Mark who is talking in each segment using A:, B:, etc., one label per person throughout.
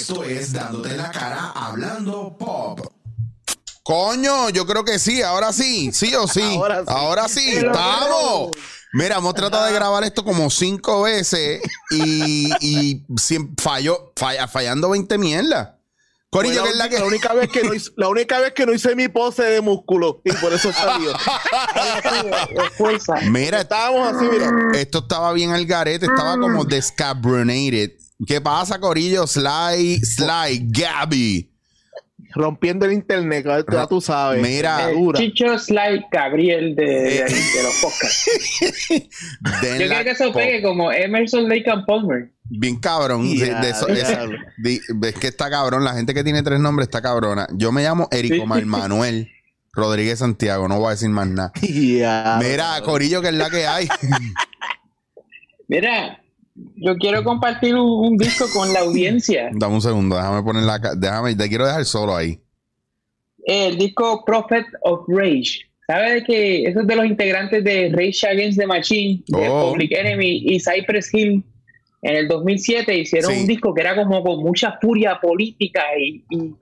A: Esto es Dándote en la cara hablando pop.
B: Coño, yo creo que sí, ahora sí, sí o sí.
C: Ahora sí.
B: Ahora sí, estamos. Mira, hemos tratado de grabar esto como cinco veces y, y falló, falla- fallando 20 mierdas. Corillo, que es la que.
C: la única vez que no hice, la única vez que no hice mi pose de músculo y por eso salió.
B: Mira,
C: Estábamos así, mira.
B: esto estaba bien al garete, estaba como descabronated. ¿Qué pasa, Corillo? Sly, Sly, Gabby.
C: Rompiendo el internet, ya tú sabes.
B: Mira,
D: Eh,
C: dura.
D: Chicho Sly Gabriel de, de, de los podcasts. Yo quiero que eso pegue como Emerson Lake and Palmer.
B: Bien cabrón. de eso-
C: ya.
B: es, de- que está cabrón. La gente que tiene tres nombres está cabrona. Yo me llamo Erico
D: Sí.
B: Manuel Rodríguez Santiago. No voy a decir más nada. Mira, Corillo, que es la que hay.
D: Mira, yo quiero compartir un, un disco con la audiencia.
B: Dame un segundo, déjame poner la. Déjame, te quiero dejar solo ahí.
D: El disco Prophet of Rage. ¿Sabes que eso es de los integrantes de Rage Against the Machine, de
B: Oh.
D: Public Enemy y Cypress Hill? En el 2007 hicieron
B: Sí.
D: un disco que era como con mucha furia política y, y,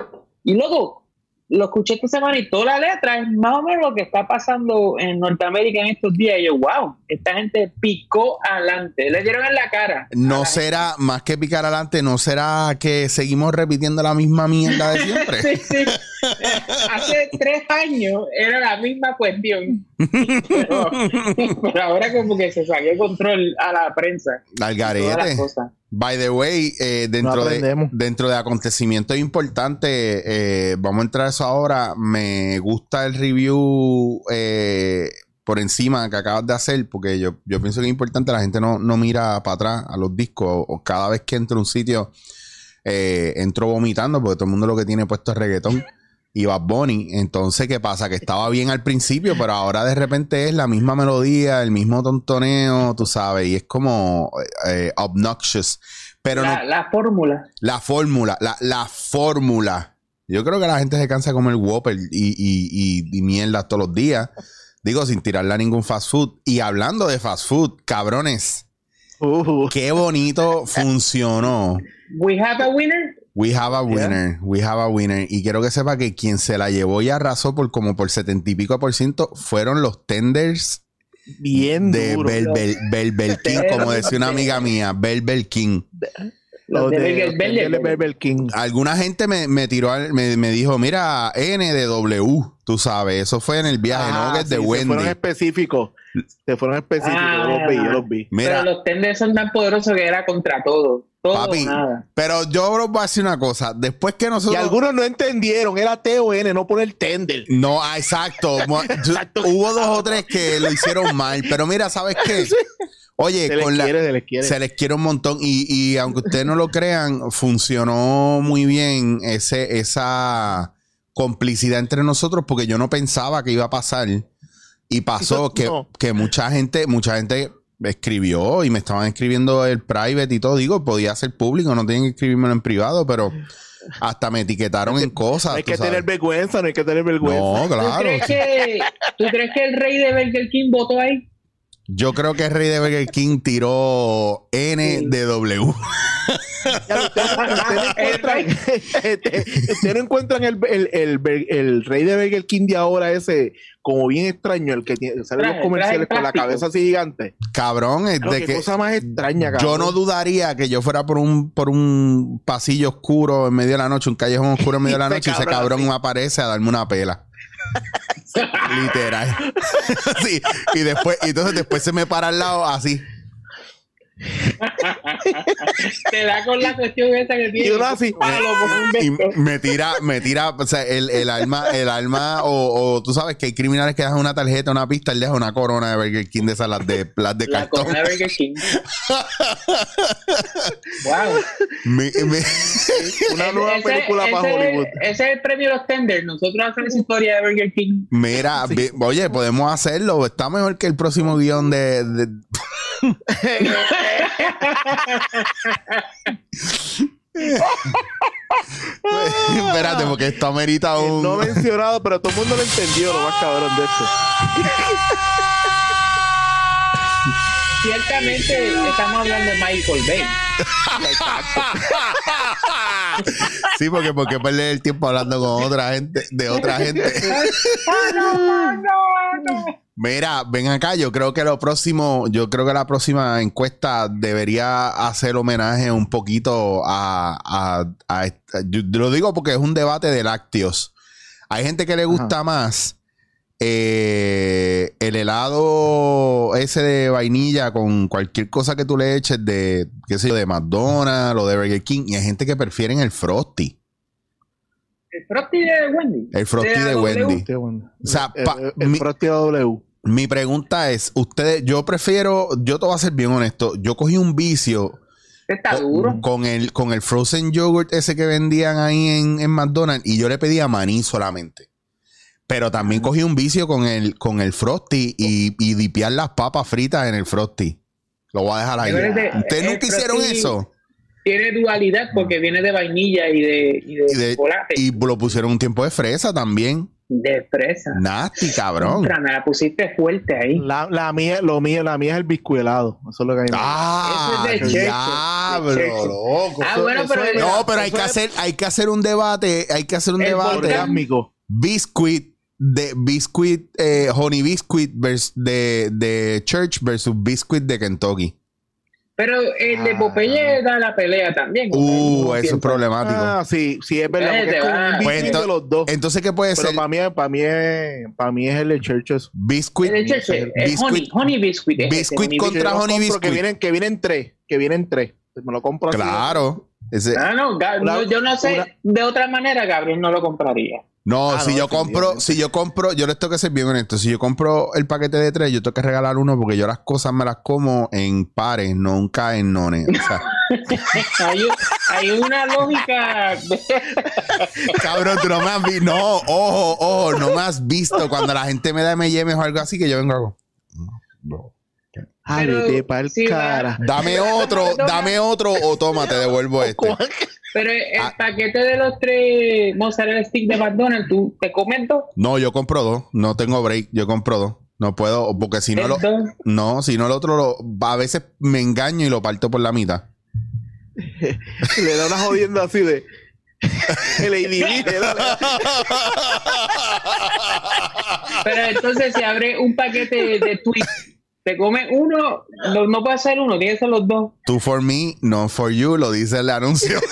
D: y luego lo escuché esta semana y toda la letra es más o menos lo que está pasando en Norteamérica en estos días. Y yo, wow, esta gente picó adelante, le dieron en la cara.
B: No
D: la
B: será, más que picar adelante, no será que seguimos repitiendo la misma mierda de siempre.
D: Sí, sí. Hace tres años era la misma cuestión. Pero, pero ahora como que se salió de control a la prensa.
B: Al garete. By the way, eh, dentro,
C: No
B: de, dentro de acontecimientos importantes, eh, vamos a entrar a eso ahora. Me gusta el review eh, por encima que acabas de hacer, porque yo, yo pienso que es importante, la gente no, no mira para atrás a los discos, o, o cada vez que entro a un sitio, eh, entro vomitando, porque todo el mundo lo que tiene puesto es reggaetón. Y Bad Bunny, entonces, ¿qué pasa? Que estaba bien al principio, pero ahora de repente es la misma melodía, el mismo tontoneo, tú sabes, y es como eh, obnoxious. Pero no,
D: La, la fórmula.
B: la fórmula, la, la fórmula. Yo creo que la gente se cansa de comer Whopper y, y, y, y mierda todos los días. Digo, sin tirarle a ningún fast food. Y hablando de fast food, cabrones,
C: Uh,
B: qué bonito funcionó.
D: We have a winner.
B: We have a winner, we have a winner. Y quiero que sepa que quien se la llevó y arrasó por como por setenta y pico por ciento fueron los tenders
C: bien
B: de
C: duro.
B: Bel, Bel, Bel, Bel King, como decía una amiga mía, Bel Bel King.
D: Los de
C: King.
B: Alguna gente me, me tiró, al- me, me dijo, mira, N de W, tú sabes, eso fue en el viaje,
C: Ah,
B: ¿no? Que es de
C: sí, Se fueron
B: Wendy.
C: específicos. Se fueron específicos. yo los vi, yo los vi.
B: Mira,
D: Pero los tenders son tan poderosos que era contra todo. Todo
B: papi,
D: nada.
B: pero yo os voy a decir una cosa, después que
C: Y
B: nosotros...
C: algunos no entendieron, era TON, no poner tender.
B: No, ah, exacto. Hubo dos o tres que lo hicieron mal, pero mira, ¿sabes qué? Oye,
C: Se les
B: la,
C: quiere, se les quiere.
B: se les quiere un montón y, y aunque ustedes no lo crean, funcionó muy bien ese, esa complicidad entre nosotros porque yo no pensaba que iba a pasar y pasó que,
C: No.
B: que mucha gente, mucha gente escribió y me estaban escribiendo el private y todo, digo, podía ser público, no tienen que escribírmelo en privado, pero hasta me etiquetaron en cosas.
C: No hay que
B: sabes.
C: tener vergüenza, no hay que tener vergüenza.
B: No,
D: ¿Tú,
B: claro.
D: crees que, ¿Tú crees que el rey de Burger King votó ahí?
B: Yo creo que el rey de Burger King tiró N
D: Sí.
B: de W.
C: Ustedes, no encuentran, este, ustedes no encuentran el, el, el, rey de Burger King de ahora ese como bien extraño, el que tiene, sale en
D: Traje,
C: los comerciales con la cabeza así gigante.
B: Cabrón, es
C: Claro,
B: de
C: qué
B: que
C: cosa más extraña,
B: yo
C: cabrón.
B: no dudaría que yo fuera por un por un pasillo oscuro en medio de la noche, un callejón oscuro en medio de la
C: Ese
B: noche y ese
C: cabrón así.
B: aparece a darme una pela. Literal. sí, y después entonces después se me para al lado así.
D: Te da con la cuestión esa que tiene.
C: Y uno así.
D: Palo como un
B: y
D: beso.
B: me tira, me tira, o sea, el, el alma, el alma, o, o tú sabes que hay criminales que dejan una tarjeta, una pista, él deja una corona de Burger King de esas, las de, las de
D: La
B: cartón.
D: corona de Burger King. wow.
B: Me- me-
C: Una nueva
D: Ese-
C: película
D: ese-
C: para Hollywood.
D: Ese es el premio de los tenders. Nosotros hacemos esa historia de Burger King.
B: mira, oye, podemos hacerlo, está mejor que el próximo guion de- de Espérate, porque esto amerita un.
C: No mencionado, pero todo el mundo lo entendió, lo más cabrón de esto.
D: Ciertamente estamos hablando de Michael Bay.
B: Sí, porque porque perder el tiempo hablando con otra gente, de otra gente.
D: No, no, no.
B: Mira, ven acá, yo creo que lo próximo, yo creo que la próxima encuesta debería hacer homenaje un poquito a, a- a esta- yo lo digo porque es un debate de lácteos. Hay gente que le gusta más eh, el helado ese de vainilla con cualquier cosa que tú le eches de, qué sé yo, de McDonald's o de Burger King, y hay gente que prefieren el Frosty,
D: El Frosty de Wendy.
B: el Frosty
D: De
B: de. Wendy. O sea,
C: El-
B: pa-
C: el, el
B: mi-
C: Frosty W.
B: Mi pregunta es, ustedes, yo prefiero, yo te voy a ser bien honesto, yo cogí un vicio
D: Está duro.
B: con el, con el frozen yogurt ese que vendían ahí en, en McDonald's y yo le pedía maní solamente. Pero también cogí un vicio con el, con el frosty y, y dipear las papas fritas en el frosty. Lo voy a dejar ahí.
D: De-
B: ¿Ustedes nunca hicieron eso?
D: Tiene dualidad porque viene de vainilla y de, y de,
B: Y, de-
D: chocolate.
B: y lo pusieron un tiempo de fresa también.
D: de fresa.
B: Nasty, cabrón.
D: Contra, me la pusiste fuerte ahí.
C: La, la mía, lo mío, la mía es el biscuelado. Eso es lo que hay.
B: Ah,
D: Ese es de
B: diablo,
D: de
B: loco.
D: Ah,
C: Eso-
D: bueno,
C: eso
D: pero
C: es-
B: No, pero hay
C: Eso
B: que
C: es-
B: hacer, hay que hacer un debate, hay que hacer un debate. Biscuit de biscuit, eh, honey biscuit vers- de, de Church versus biscuit de Kentucky.
D: Pero el de
C: Ah.
D: Popeye da la pelea también.
B: Uh, eso es problemático.
C: Ah, sí, sí, es verdad. porque es como un
D: Pues
C: biscuit
B: ento-
C: de los dos.
B: Entonces, ¿qué puede
C: Pero
B: ser?
C: para mí, para mí es, para mí es el de Churches.
B: Biscuit,
D: El de el
B: biscuit-
D: honey, honey biscuit. es
B: biscuit
D: honey
B: con- Contra
C: lo
B: Honey
C: compro, Que
B: Biscuit.
C: vienen, que vienen tres, que vienen tres. Me lo compro así.
B: Claro. Ese-
D: Ah, no, Gab-
C: Una-
D: no, yo no sé,
C: una-
D: de otra manera Gabriel no lo compraría.
B: No,
C: Ah,
B: si
C: no,
B: yo compro, si yo compro, yo les tengo que ser bien honesto. Si yo compro el paquete de tres, yo tengo que regalar uno porque yo las cosas me las como en pares, nunca en nones. O sea,
D: hay, hay una lógica. de-
B: cabrón, tú no me has visto. No, ojo, ojo, no me has visto cuando la gente me da M&M o algo así que yo vengo y hago. "No,
C: Ay,
D: Pero
C: vete pa'l
D: si va-
C: cara.
B: Dame otro, dame otro o toma, te devuelvo este.
D: Pero el
B: Ah.
D: paquete de los tres mozzarella stick de McDonald's, ¿tú te comes dos?
B: No, yo compro dos. No tengo break. Yo compro dos. No puedo, porque si no lo. No, si no el otro lo. A veces me engaño y lo parto por la mitad.
C: Le da una jodienda así de. El ADD,
D: Pero entonces si abre un paquete de Twix, te comes uno, no, no puede ser uno, tiene que ser los dos.
B: Two for me, no for you, lo dice el anuncio.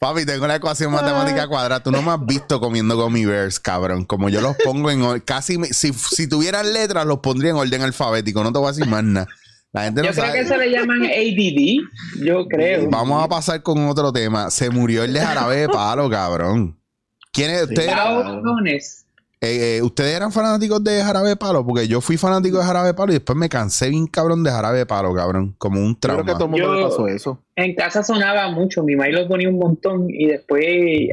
B: Papi, tengo la ecuación matemática cuadrada. Tú no me has visto comiendo gummy bears, cabrón. Como yo los pongo en casi, me- si, si tuvieran letras, los pondría en orden alfabético. No te voy a decir más nada. La gente no
D: Yo creo
B: sabe.
D: que eso le llaman ADD, yo creo.
B: Vamos a pasar con otro tema. Se murió el de jarabe de palo, cabrón. ¿Quiénes ustedes, eran,
D: Cabrones.
B: eh, eh, ustedes eran fanáticos de jarabe de palo? Porque yo fui fanático de jarabe de palo y después me cansé bien cabrón de jarabe de palo, cabrón. Como un
C: Yo creo que a
B: trauma.
C: todo el mundo
D: Yo-
C: le pasó eso.
D: En casa sonaba mucho, mi madre lo ponía un montón y después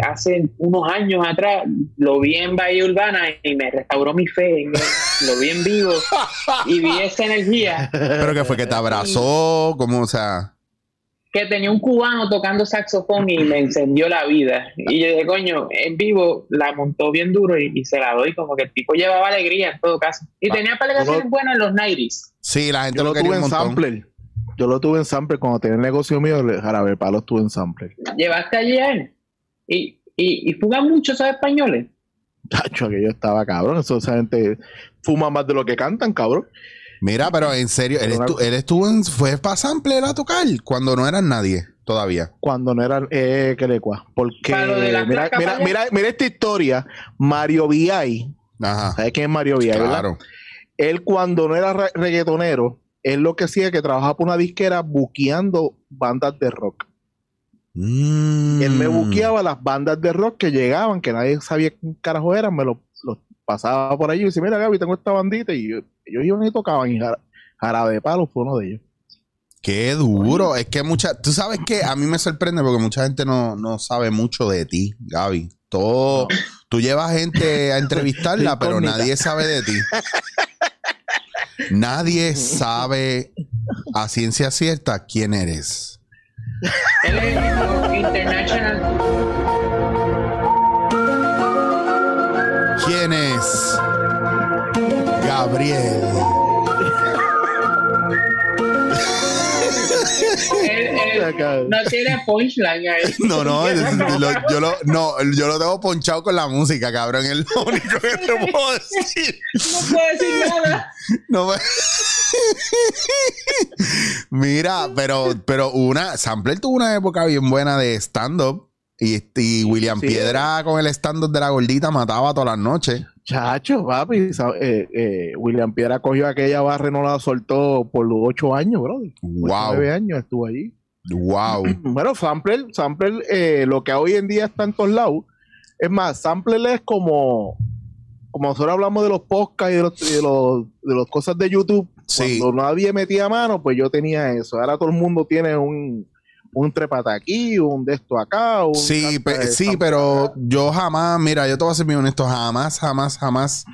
D: hace unos años atrás lo vi en Bahía Urbana y me restauró mi fe, en él. lo vi en vivo y vi esa energía
B: Pero que fue que te abrazó, como, o sea.
D: Que tenía un cubano tocando saxofón y me encendió la vida. Y yo dije, coño, en vivo la montó bien duro y, y se la doy, como que el tipo llevaba alegría en todo caso. Y
B: Ah,
D: tenía peleaciones
C: yo
D: buenas en los 90s.
B: Sí, la gente
C: Yo
B: lo,
C: tuve
B: un
C: en sampler. Yo lo tuve en sampler cuando tenía el negocio mío. Jarabe palo estuve en sampler.
D: Llevaste allí a él. Y, y, y fuman mucho esos españoles.
C: Tacho, aquello estaba cabrón. Eso, esa gente fuma más de lo que cantan, cabrón.
B: Mira, pero en serio, él,
C: Pero
B: estu- él estuvo en, fue para Sampler a tocar cuando no eran nadie todavía.
C: Cuando no eran eh, que le cua. Porque mira, mira, mira, mira esta historia. Mario VI.
B: Ajá.
C: ¿Sabes quién es Mario VI? verdad?
B: Claro.
C: Él cuando no era re- reggaetonero, él lo que hacía es que trabajaba por una disquera buqueando bandas de rock.
B: Mm.
C: Él me buqueaba las bandas de rock que llegaban, que nadie sabía quién carajo eran, me los los pasaba por allí y decía, mira Gaby, tengo esta bandita y yo- ellos iban y tocaban y Jara- Jarabe de Palo fue uno de ellos.
B: Qué duro. Es que mucha. Tú sabes que a mí me sorprende porque mucha gente no, no sabe mucho de ti, Gaby. Todo. Tú llevas gente a entrevistarla, pero nadie sabe de ti. Nadie sabe a ciencia cierta quién eres.
D: Él es international.
B: Gabriel?
D: Él, él-. No tiene punchline ahí.
B: No, no, lo- yo, lo, no, yo lo tengo ponchado con la música, cabrón. Es lo único que te puedo decir.
D: No puedo decir nada.
B: No me- Mira, pero, pero una, Sampler tuvo una época bien buena de stand-up. Y, y William
C: Sí.
B: Piedra con el stand-up de la gordita mataba todas las noches.
C: Chacho, papi. eh, eh, William Piedra cogió aquella barra y no la soltó por los ocho años, brother.
B: Wow,
C: Nueve años estuvo allí.
B: wow.
C: Bueno, Sampler, Sampler, eh, lo que hoy en día está en todos lados. Es más, Sampler es como, como nosotros hablamos de los podcasts y de los, de los, de las cosas de YouTube.
B: Sí.
C: Cuando nadie metía mano, pues yo tenía eso. Ahora todo el mundo tiene un, un trepata aquí, un de esto acá. Un
B: Sí,
C: canta
B: pe-
C: de
B: sí, pero
C: acá.
B: yo jamás, mira, yo te voy a ser bien honesto, jamás, jamás, jamás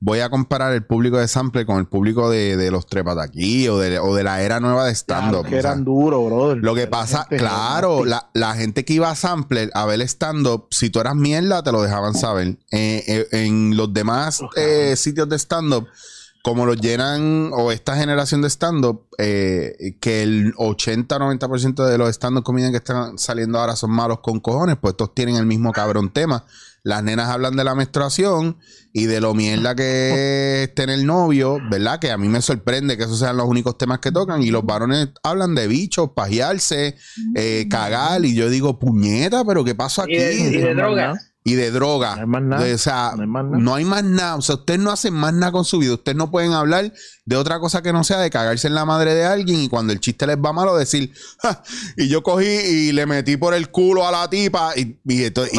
B: voy a comparar el público de Sample con el público de, de los Trepataquí o de, o de la era nueva de stand-up.
C: Claro, que eran duros, brother.
B: Lo que pasa,
C: gente
B: claro, la, la gente que iba a Sampler a ver stand-up, si tú eras mierda, te lo dejaban saber. Eh, eh, en los demás eh, sitios de stand-up, como los llenan, o esta generación de stand-up, eh, que el 80-90% de los stand-up comedians que están saliendo ahora son malos con cojones, pues estos tienen el mismo cabrón tema. Las nenas hablan de la menstruación y de lo mierda que es tener novio, ¿verdad? Que a mí me sorprende que esos sean los únicos temas que tocan. Y los varones hablan de bichos, pajearse, eh, cagar. Y yo digo, puñeta, pero ¿qué pasó aquí?
D: Y de, y de drogas.
B: Y de droga.
C: No hay más nada.
B: O sea,
C: No hay más nada.
B: no hay más nada. O sea, ustedes no hacen más nada con su vida. Ustedes no pueden hablar de otra cosa que no sea de cagarse en la madre de alguien y cuando el chiste les va malo decir, "Ja, y yo cogí y le metí por el culo a la tipa y, y esto- y-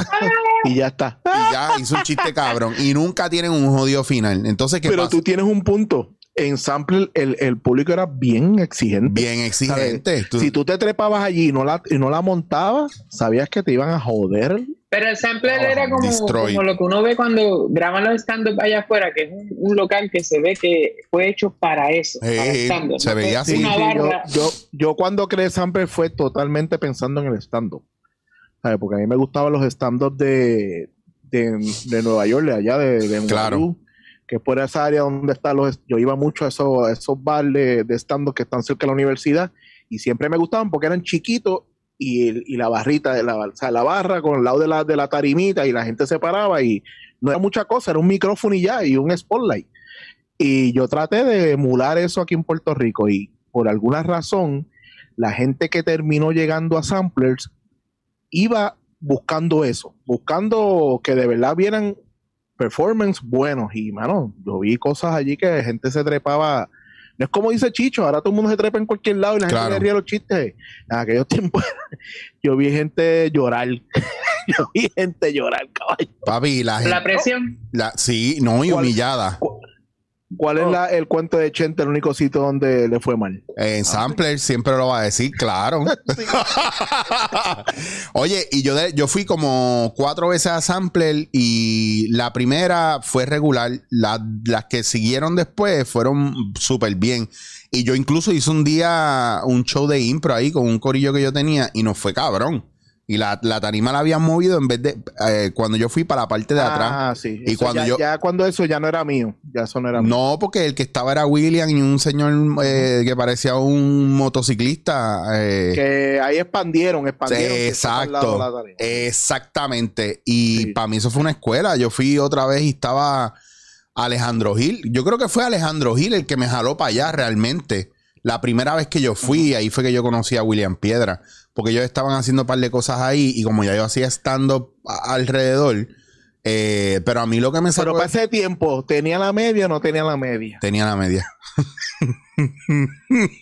C: Y ya está.
B: y ya hizo un chiste cabrón. Y nunca tienen un jodido final. Entonces, ¿qué
C: Pero
B: pasa?
C: tú tienes un punto. En Sample el, el público era bien exigente.
B: Bien exigente. Tú-
C: Si tú te trepabas allí y no la, y no la montabas, sabías que te iban a joder.
D: Pero el sampler
B: Oh,
D: era como, lo que uno ve cuando graban los stand-up allá afuera, que es un, un local que se ve que fue hecho para eso.
B: Eh,
D: para stand-up.
B: se veía así.
C: Sí, yo, yo, yo cuando creé Sample fue totalmente pensando en el stand-up. ¿Sabes? Porque a mí me gustaban los stand-up de, de, de Nueva York, de allá de, de
B: Claro.
C: Que por esa área donde están los... Yo iba mucho a esos, a esos de, de stand-up que están cerca de la universidad y siempre me gustaban porque eran chiquitos y, y la barrita, de la, o sea, la barra con el lado de la, de la tarimita y la gente se paraba y no era mucha cosa, era un micrófono y ya, y un spotlight. Y yo traté de emular eso aquí en Puerto Rico y por alguna razón la gente que terminó llegando a Samplers iba buscando eso, buscando que de verdad vieran performance buenos y mano, yo vi cosas allí que gente se trepaba no es como dice Chicho, ahora todo el mundo se trepa en cualquier lado y la
B: Claro.
C: gente le ríe los chistes. En aquellos tiempos yo vi gente llorar. yo vi gente llorar, caballo.
B: Papi, la gente.
D: La presión.
B: la- sí, no, y humillada.
C: ¿Cuál
D: Oh.
C: es la- el cuento de Chente, el único sitio donde le fue mal?
B: En Sampler siempre lo va a decir, claro. Oye, y yo, de- yo fui como cuatro veces a Sampler y la primera fue regular. La- las que siguieron después fueron súper bien. Y yo incluso hice un día un show de impro ahí con un corillo que yo tenía y nos fue cabrón. Y la, la tarima la habían movido en vez de eh, cuando yo fui para la parte de atrás.
C: Ah, sí.
B: Y
C: Eso
B: cuando
C: ya,
B: yo-
C: ya cuando eso ya no era mío. Ya eso no era mío.
B: No, porque el que estaba era William y un señor eh, que parecía un motociclista. eh,
C: Que ahí expandieron, expandieron.
B: Exacto, exactamente. Y
C: Sí.
B: para mí eso fue una escuela. Yo fui otra vez y estaba Alejandro Gil. Yo creo que fue Alejandro Gil el que me jaló para allá realmente. La primera vez que yo fui, ahí fue que yo conocí a William Piedra. Porque ellos estaban haciendo un par de cosas ahí y como ya yo hacía stand-up a- alrededor, eh, pero a mí lo que me
C: Pero
B: sacó...
C: para ese tiempo, ¿tenía la media o no tenía la media?
B: Tenía la media.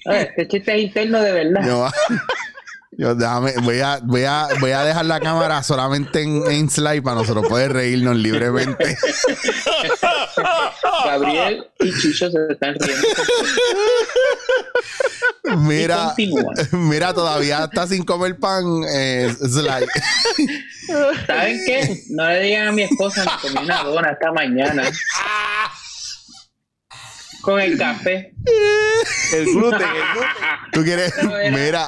D: Oye, Este chiste es interno de verdad.
B: Yo, yo déjame, voy a, voy a, voy a dejar la cámara solamente en, en slide para nosotros poder reírnos libremente.
D: Gabriel y Chicho se están riendo.
B: Mira, mira, todavía está sin comer pan. eh, slide.
D: ¿Saben qué? No le digan a mi esposa, me comí una dona esta mañana. Con el café.
C: El gluten, el gluten.
B: Tú quieres, mira,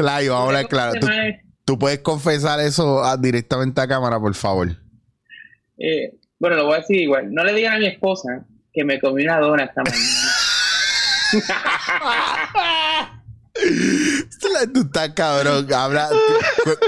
B: slide, vamos a hablar claro. Tú, tú puedes confesar eso ah, directamente a cámara, por favor.
D: Eh, bueno, lo voy a decir igual. No le digan a mi esposa que me comí una dona esta mañana.
B: Tú estás cabrón. Habla,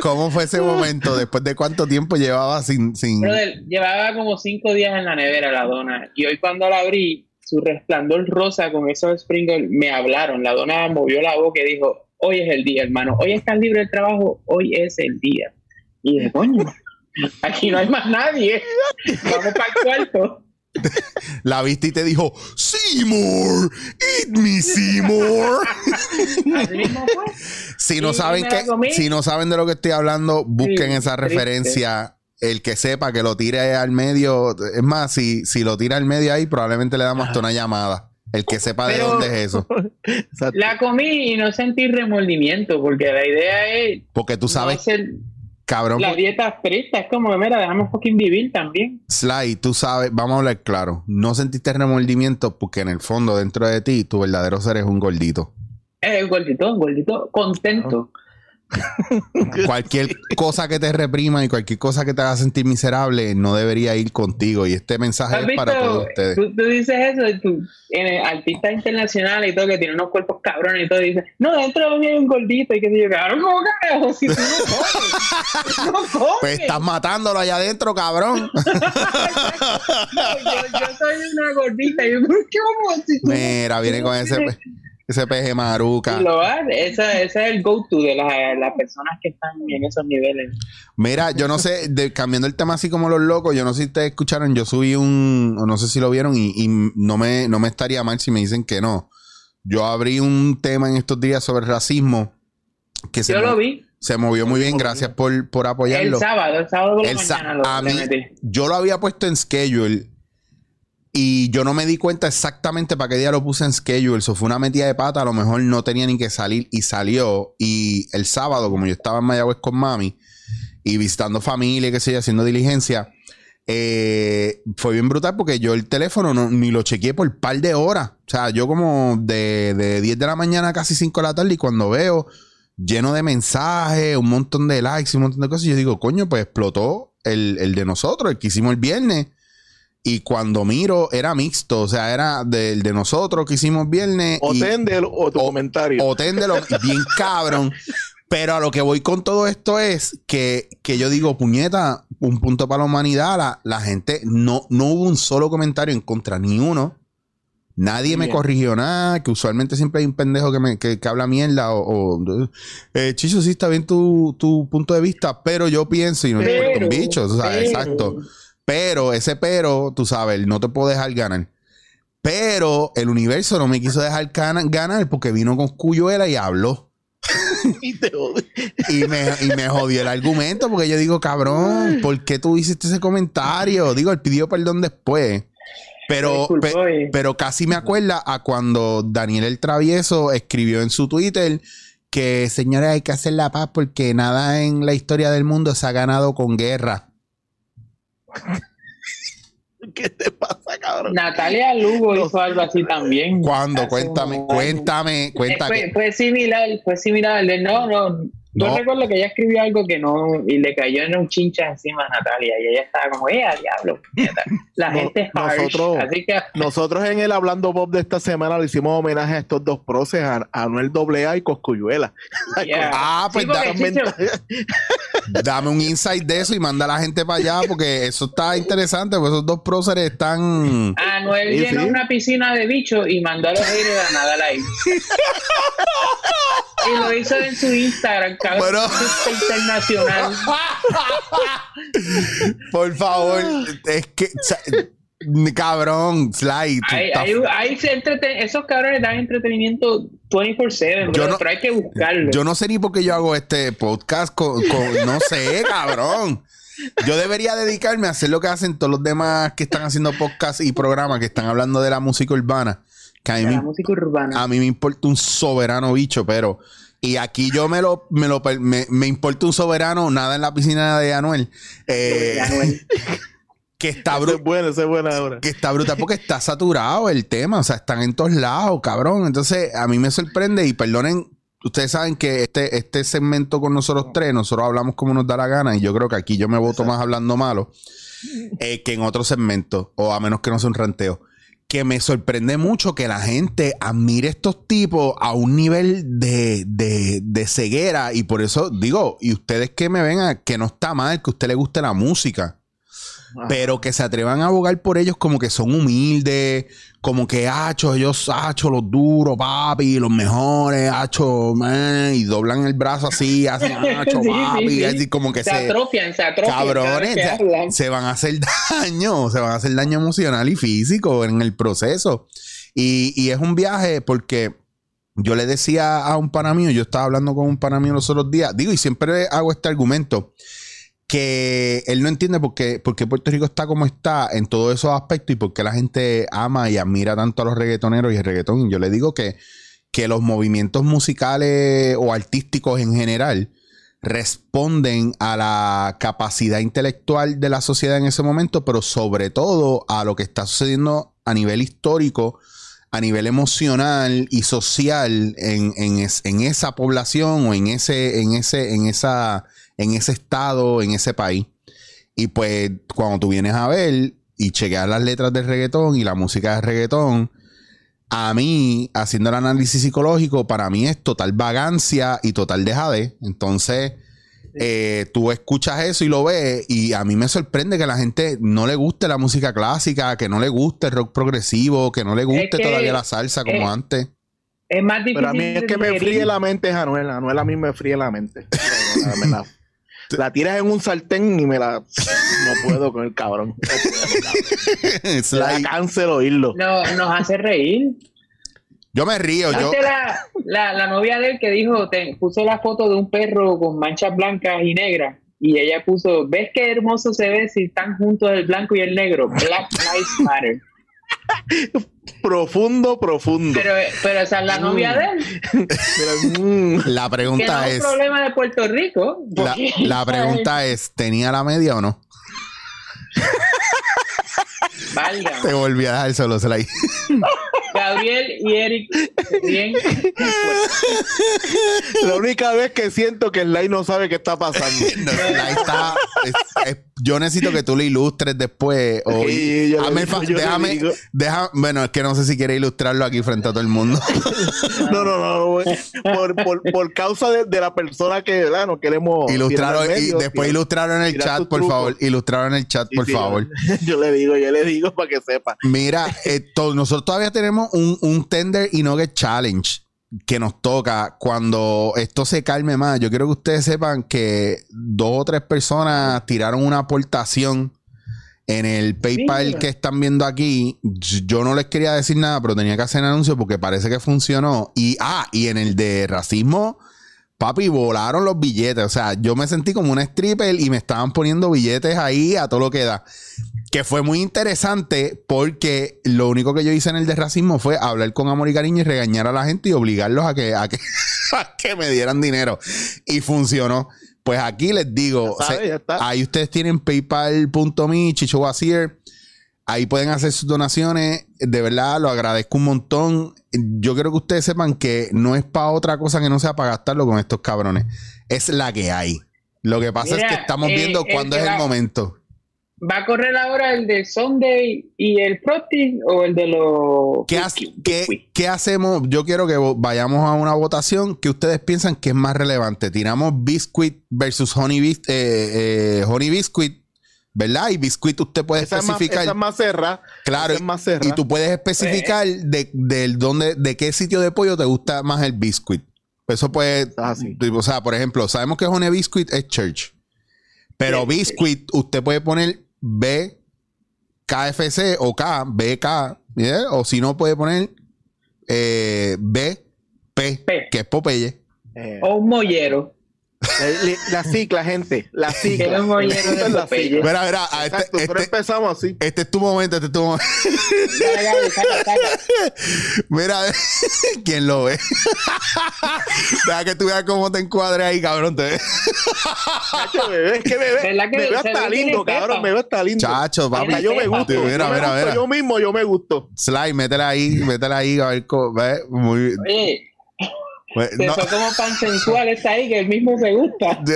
B: ¿Cómo fue ese momento? ¿Después de cuánto tiempo llevaba sin... sin...
D: Brother, llevaba como cinco días en la nevera la dona. Y hoy cuando la abrí, su resplandor rosa con esos sprinkles me hablaron. La dona movió la boca y dijo, hoy es el día, hermano. Hoy estás libre del trabajo, hoy es el día. Y dije, coño, aquí no hay más nadie. Vamos para el cuarto.
B: La viste y te dijo, Seymour, eat me Seymour. Si no saben que, si no saben de lo que estoy hablando, busquen
D: Sí,
B: esa
D: triste.
B: referencia. El que sepa que lo tire al medio, es más, si, si lo tira al medio ahí, probablemente le damos hasta una llamada. El que sepa de dónde es eso.
C: Exacto.
D: La comí y no sentí remordimiento, porque la idea es
B: Porque tú
D: no
B: sabes,
D: hacer
B: cabrón,
D: la dieta estricta. Es como, mira, dejamos fucking vivir también.
B: Sly, tú sabes, vamos a hablar claro. No sentiste remordimiento porque en el fondo, dentro de ti, tu verdadero ser es un gordito.
D: Eh, gordito, gordito, contento.
B: Cualquier cosa que te reprima y cualquier cosa que te haga sentir miserable no debería ir contigo. Y este mensaje
D: ¿Has
B: es para todos ustedes.
D: Tú, tú dices eso, y tú, en el artistas internacionales y todo, que tienen unos cuerpos cabrones y todo, y dices, no, dentro de mí hay un gordito, y que yo, cabrón, ¿cómo carajo? Si tú no comes, no.
B: Pues estás matándolo allá adentro, cabrón.
D: No, yo, yo soy una gordita, y yo, ¿pero ¿cómo? Si
B: Mira, viene con ese,
D: comes?
B: Ese peje maruca.
D: Ese, ese es el go-to de las, las personas que están en esos niveles.
B: Mira, yo no sé, de- cambiando el tema así como los locos, yo no sé si ustedes escucharon, yo subí un, o no sé si lo vieron y, y no, me, no me estaría mal si me dicen que no. Yo abrí un tema en estos días sobre racismo que se,
D: Yo
B: mo-
D: lo vi
B: se movió muy bien, gracias por, por apoyarlo.
D: el sábado, el sábado por la
B: El
D: mañana lo,
B: a mí- yo lo había puesto en schedule y yo no me di cuenta exactamente para qué día lo puse en schedule. Eso fue una metida de pata, a lo mejor no tenía ni que salir y salió. Y el sábado, como yo estaba en Mayagüez con mami y visitando familia, qué sé yo, haciendo diligencia, eh, fue bien brutal porque yo el teléfono no- ni lo chequeé por un par de horas. O sea, yo como de, de 10 de la mañana a casi 5 de la tarde y cuando veo lleno de mensajes, un montón de likes y un montón de cosas, yo digo, coño, pues explotó el, el de nosotros, el que hicimos el viernes. Y cuando miro, era mixto, o sea, era del de nosotros que hicimos viernes.
C: O
B: y-
C: Tendel o tu
B: o-
C: comentario.
B: o téndelo bien cabrón. Pero a lo que voy con todo esto es que, que yo digo, puñeta, un punto para la humanidad. La, la gente, no, no hubo un solo comentario en contra, ni uno. Nadie me corrigió nada, que usualmente siempre hay un pendejo que, me, que, que habla mierda o... o, eh, Chicho, sí está bien tu, tu punto de vista, pero yo pienso y no me importa un
D: Pero,
B: bicho, o sea,
D: pero-
B: exacto. Pero ese pero, tú sabes, no te puedo dejar ganar. Pero el universo no me quiso dejar gana- ganar porque vino con Cuyuela y habló.
C: Y te odio.
B: Y me, y me jodió el argumento porque yo digo, cabrón, ¿por qué tú hiciste ese comentario? Digo, él pidió perdón después. Pero, pe- pero casi me acuerda a cuando Daniel el Travieso escribió en su Twitter que, señores, hay que hacer la paz porque nada en la historia del mundo se ha ganado con guerra.
C: ¿Qué te pasa, cabrón?
D: Natalia Lugo
C: No.
D: hizo algo así también.
B: ¿Cuándo? Cuéntame, cuéntame,
D: Eh, fue, similar, fue similar. No, no. Yo
B: No.
D: recuerdo que ella escribió algo que no, y le cayó en un chincha encima a Natalia, y ella estaba como, ¡eh, diablo! puñeta". La
C: No,
D: gente es harsh,
C: nosotros-
D: así que
C: Nosotros en el Hablando Pop de esta semana le hicimos homenaje a estos dos proces, a a Anuel AA y Coscuyuela.
D: Yeah.
B: Ah, pues
D: Sí, porque
B: da-
D: Chicho-
B: Dame un insight de eso y manda a la gente para allá porque eso está interesante, porque esos dos próceres están...
D: Anuel
C: Sí,
D: llenó
C: sí.
D: una piscina de bichos y mandó a los haters a nadar ahí. y lo hizo en su Instagram, cabrón.
B: Bueno.
D: Internacional.
B: Por favor, es que... Cabrón, Sly. tú
D: Hay-
B: estás-
D: hay- hay entreten- esos cabrones dan entretenimiento 24-7,
B: Yo
D: bro,
B: no-
D: pero hay que buscarlo.
B: Yo no sé ni por qué yo hago este podcast con, con- no sé, cabrón. Yo debería dedicarme a hacer lo que hacen todos los demás que están haciendo podcasts y programas que están hablando de la música urbana. Que a mí, me,
D: música urbana.
B: a mí me importa un soberano bicho, pero. Y aquí yo me lo, me lo me, me importa un soberano, nada en la piscina de Anuel. Eh,
D: De Anuel.
B: que está brutal.
C: es es buena ahora.
B: Que está brutal porque está saturado el tema, o sea, están en todos lados, cabrón. Entonces, a mí me sorprende y perdonen, ustedes saben que este, este segmento con nosotros tres, nosotros hablamos como nos da la gana y yo creo que aquí yo me voto más hablando malo eh, que en otro segmento, o a menos que no sea un ranteo. que me sorprende mucho que la gente admire estos tipos a un nivel de, de, de ceguera. Y por eso digo, y ustedes que me ven, a, que no está mal que a usted le guste la música.
C: Ajá.
B: Pero que se atrevan a abogar por ellos como que son humildes, como que, hacho, ellos, hacho, los duros, papi, los mejores, hacho, man, y doblan el brazo así, hacen, hacho,
D: Sí,
B: papi,
D: sí.
B: así como que
D: Se
B: se,
D: atrofian, se atrofian.
B: cabrones, se van a hacer daño, se van a hacer daño emocional y físico en el proceso. Y, y es un viaje porque yo le decía a un pana mío, yo estaba hablando con un pana mío los otros días, digo, y siempre hago este argumento, que él no entiende por qué, Puerto Rico está como está en todos esos aspectos y por qué la gente ama y admira tanto a los reggaetoneros y el reggaetón. Yo le digo que, que los movimientos musicales o artísticos en general responden a la capacidad intelectual de la sociedad en ese momento, pero sobre todo a lo que está sucediendo a nivel histórico, a nivel emocional y social en, en es- en esa población o en ese, en ese, en esa, en ese estado, en ese país. Y pues cuando tú vienes a ver y chequear las letras del reggaetón y la música del reggaetón, a mí, haciendo el análisis psicológico, para mí es total vagancia y total dejadez. Entonces, eh, tú escuchas eso y lo ves, y a mí me sorprende que a la gente no le guste la música clásica, que no le guste el rock progresivo, que no le guste
D: que,
B: todavía la salsa como antes.
D: Es más difícil.
C: Pero a mí es que me fríe la mente Anuel. Anuel a mí me fríe la mente. Me la- la tiras en un sartén y me la... No puedo con el cabrón. No puedo, cabrón. Cáncer oírlo.
D: No, nos hace reír.
B: yo me río, yo.
D: ¿Viste la, la, la novia de él que dijo, te, puso la foto de un perro con manchas blancas y negras? Y ella puso, ¿ves qué hermoso se ve si están juntos el blanco y el negro? Black Lives Matter.
C: Profundo, profundo.
D: Pero, pero esa es la novia de él.
C: Pero, mm,
B: La
D: Que no
B: pregunta
D: es
B: es.
D: un problema de Puerto Rico.
B: La,
D: porque-
B: la pregunta es: ¿tenía la media o no?
D: Valga.
B: Te volví a dejar solo, Sly.
D: Gabriel y Eric, bien.
C: la única vez que siento que Sly no sabe qué está pasando.
B: No, está- es- es- yo necesito que tú le ilustres después. O,
C: Sí,
B: el
C: digo,
B: déjame,
C: digo.
B: deja- bueno, es que no sé si quiere ilustrarlo aquí frente a todo el mundo.
C: No, no, no. güey. Por, por, por causa de, de la persona que ¿verdad? no queremos. al
B: y después
C: tirar-
B: ilustrarlo en el chat, por favor. Ilustrarlo en el chat,
C: Sí,
B: por
C: sí,
B: favor.
C: Yo le digo, yo le digo para que sepa.
B: Mira, esto, nosotros todavía tenemos un, un Tender y Nugget Challenge que nos toca cuando esto se calme más. Yo quiero que ustedes sepan que dos o tres personas tiraron una aportación en el PayPal
D: Mira.
B: que están viendo aquí. Yo no les quería decir nada, pero tenía que hacer anuncio porque parece que funcionó. Y, ah, y en el de racismo, papi, volaron los billetes. O sea, yo me sentí como una stripper y me estaban poniendo billetes ahí a todo lo que da que fue muy interesante porque lo único que yo hice en el de racismo fue hablar con amor y cariño y regañar a la gente y obligarlos a que, a que, a que me dieran dinero. Y funcionó. Pues aquí les digo,
C: Ya sabe,
B: se-
C: ya está.
B: ahí ustedes tienen paypal.me, Chicho Wasier. Ahí pueden hacer sus donaciones. De verdad, lo agradezco un montón. Yo quiero que ustedes sepan que no es para otra cosa que no sea para gastarlo con estos cabrones. Es la que hay. Lo que pasa
D: Mira,
B: es que estamos
D: eh,
B: viendo cuándo es el momento.
D: ¿Va a correr ahora el de Sunday y el Protein o el de los...
B: ¿Qué, hace- qué- qué hacemos? Yo quiero que vayamos a una votación que ustedes piensan que es más relevante. Tiramos Biscuit versus Honey, Bis- eh, eh, honey Biscuit, ¿verdad? Y Biscuit usted puede
C: Esa es, más,
B: especificar.
C: esa es más cerra.
B: claro,
C: esa es más cerra.
B: y tú puedes especificar de, del dónde, de qué sitio de pollo te gusta más el Biscuit. Eso puede,
C: Ah, sí.
B: o sea, por ejemplo, sabemos que Honey Biscuit es Church. Pero
D: Sí,
B: Biscuit, usted puede poner B, KFC o K, BK, ¿yeah? o si no puede poner eh, B, P,
D: P.
B: que es Popeye.
C: Eh,
D: O un mollero.
C: La, la- la cicla, gente. La cicla. La cicla.
B: Mira, mira, a este,
C: Exacto, pero
B: este-
C: empezamos así.
B: este es tu momento, este es tu momento. Mira, ¿quién lo ve? Deja que tú veas cómo te encuadres ahí, cabrón. Te...
C: Chacho, bebé, es que bebé,
D: ¿Verdad que
C: me veo hasta lindo, cabrón. Me veo hasta lindo.
B: Chacho, papi.
C: Yo me gusto.
B: Mira, mira, mira.
C: yo mismo, yo me gusto.
B: Sly, métela ahí, métela ahí, a ver cómo. ve, Muy bien.
D: Oye,
B: Pues,
D: Se
B: no.
D: fue como tan sensual esta ahí que el mismo se gusta.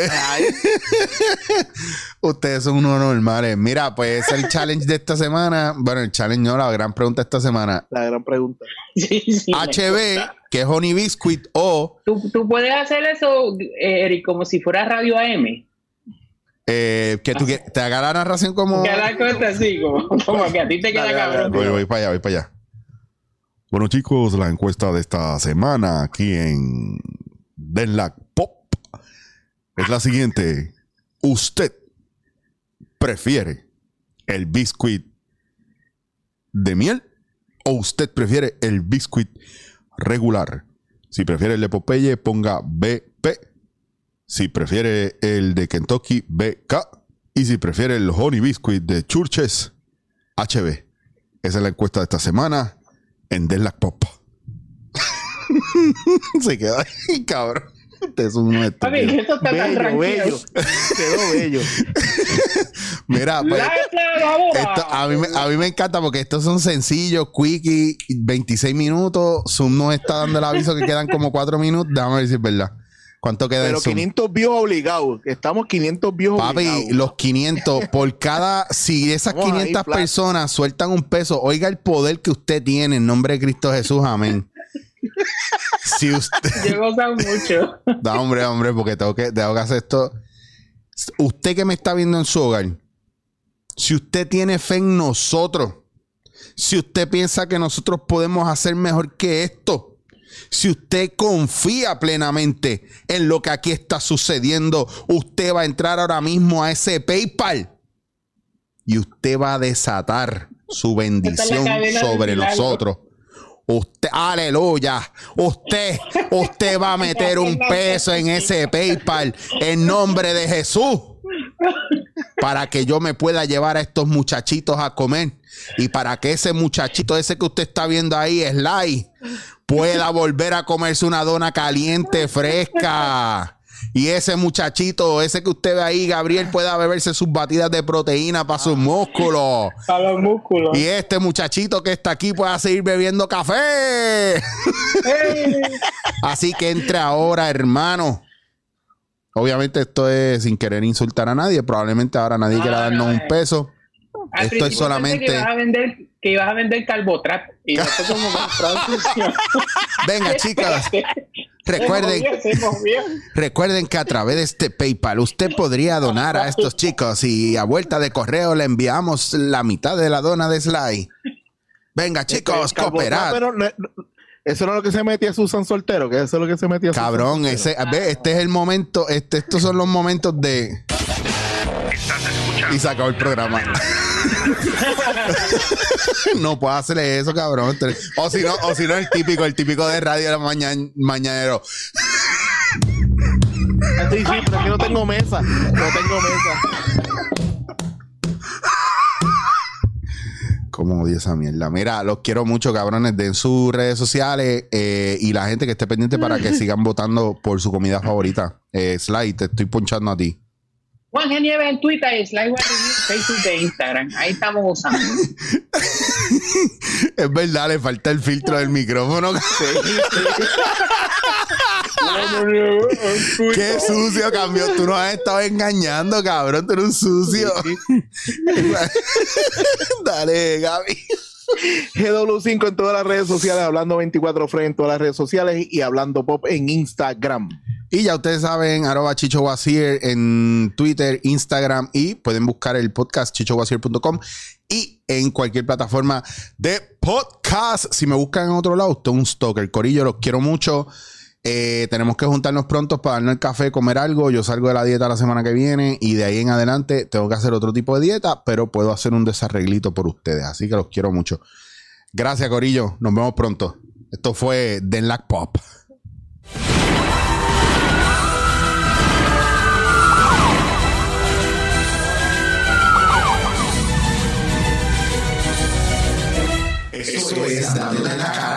B: Ustedes son unos normales. Mira, pues el challenge de esta semana. Bueno, el challenge no, la gran pregunta de esta semana.
C: La gran pregunta.
D: Sí, sí, me
B: HB, que es Honey Biscuit, o
D: ¿Tú, tú puedes hacer eso, eh, Eric, como si fuera Radio AM.
B: eh, que tú quieres- te haga la narración como.
D: Que la cuenta así, como, como que a ti te queda
C: Dale, dale,
D: cabrón.
B: Voy, voy para allá, voy para allá. Bueno, chicos, la encuesta de esta semana aquí en Denlac Pop es la siguiente. ¿Usted prefiere el biscuit de miel o usted prefiere el biscuit regular? Si prefiere el de Popeye, ponga BP. Si prefiere el de Kentucky, BK. Y si prefiere el Honey Biscuit de Churches, HB. Esa es la encuesta de esta semana en Denlac Pop. Se quedó ahí, cabrón. Ustedes son unos
D: Papi,
B: estúpidos.
D: esto está tan
C: Bello,
D: tranquilo.
C: bello. Quedó bello.
B: Mira, pues, esto- a, mí, me- a mí me encanta porque estos son sencillos, quickie, 26 minutos. Zoom nos está dando el aviso que quedan como 4 minutos. Déjame ver si es verdad. ¿Cuánto queda
C: Pero
B: en Zoom?
C: 500 views obligados. Estamos 500 views
B: Papi,
C: obligados.
B: los 500, por cada, si esas
C: Vamos ahí,
B: 500
C: flat.
B: personas sueltan un peso, oiga el poder que usted tiene en nombre de Cristo Jesús, amén. Si usted,
D: Yo he gozado mucho.
B: da hombre, hombre, porque tengo que, tengo que hacer esto. Usted que me está viendo en su hogar, si usted tiene fe en nosotros, si usted piensa que nosotros podemos hacer mejor que esto, si usted confía plenamente en lo que aquí está sucediendo, usted va a entrar ahora mismo a ese PayPal y usted va a desatar su bendición sobre nosotros. Usted, aleluya. Usted, usted va a meter un peso en ese PayPal en nombre de Jesús para que yo me pueda llevar a estos muchachitos a comer y para que ese muchachito, ese que usted está viendo ahí, Sly, pueda volver a comerse una dona caliente, fresca. Y ese muchachito, ese que usted ve ahí, Gabriel, pueda beberse sus batidas de proteína para sus músculos.
D: Para los músculos.
B: Y este muchachito que está aquí pueda seguir bebiendo café. Así que entre ahora, hermano. Obviamente esto es sin querer insultar a nadie. Probablemente ahora nadie quiera darnos
D: no,
B: un peso.
D: Al
B: Esto es solamente-
D: Que ibas a vender, que ibas a vender carbotrap. Y después como construcción.
B: Venga, chicas, recuerden, recuerden que a través de este PayPal usted podría donar a estos chicos y a vuelta de correo le enviamos la mitad de la dona de Sly. Venga, chicos,
C: Carbotrap,
B: cooperad.
C: pero no- eso no es lo que se metía Susan Soltero, que eso es lo que se metía Susan
B: Cabrón,
C: Soltero.
B: ese, ve, este es el momento, este, estos son los momentos de. Y se acabó el programa. no puedo hacerle eso, cabrón. O si no, o si no, el típico, el típico de radio de la mañana, mañanero.
C: Sí, sí, pero aquí no tengo mesa. No tengo mesa.
B: Como odio esa mierda. Mira, los quiero mucho, cabrones. Den sus redes sociales eh, y la gente que esté pendiente para que sigan votando por su comida favorita. Eh, Sly, te estoy ponchando a ti.
D: Juan G. Nieves en Twitter y Review en Facebook e Instagram. Ahí estamos gozando.
B: Es verdad, le falta el filtro del micrófono. Qué sucio, cambió. Tú nos has estado engañando, cabrón. Tú eres un sucio. Dale, Gaby.
C: GW5 en todas las redes sociales, hablando 24 Fred en todas las redes sociales y hablando pop en Instagram.
B: Y ya ustedes saben, arroba Chicho Wazir en Twitter, Instagram y pueden buscar el podcast chichowazir.com y en cualquier plataforma de podcast. Si me buscan en otro lado, usted un stalker. Corillo, los quiero mucho. Eh, tenemos que juntarnos pronto para darnos el café, comer algo. Yo salgo de la dieta la semana que viene y de ahí en adelante tengo que hacer otro tipo de dieta, pero puedo hacer un desarreglito por ustedes. Así que los quiero mucho. Gracias, Corillo. Nos vemos pronto. Esto fue Lack Pop. Esto es Dándole la cara.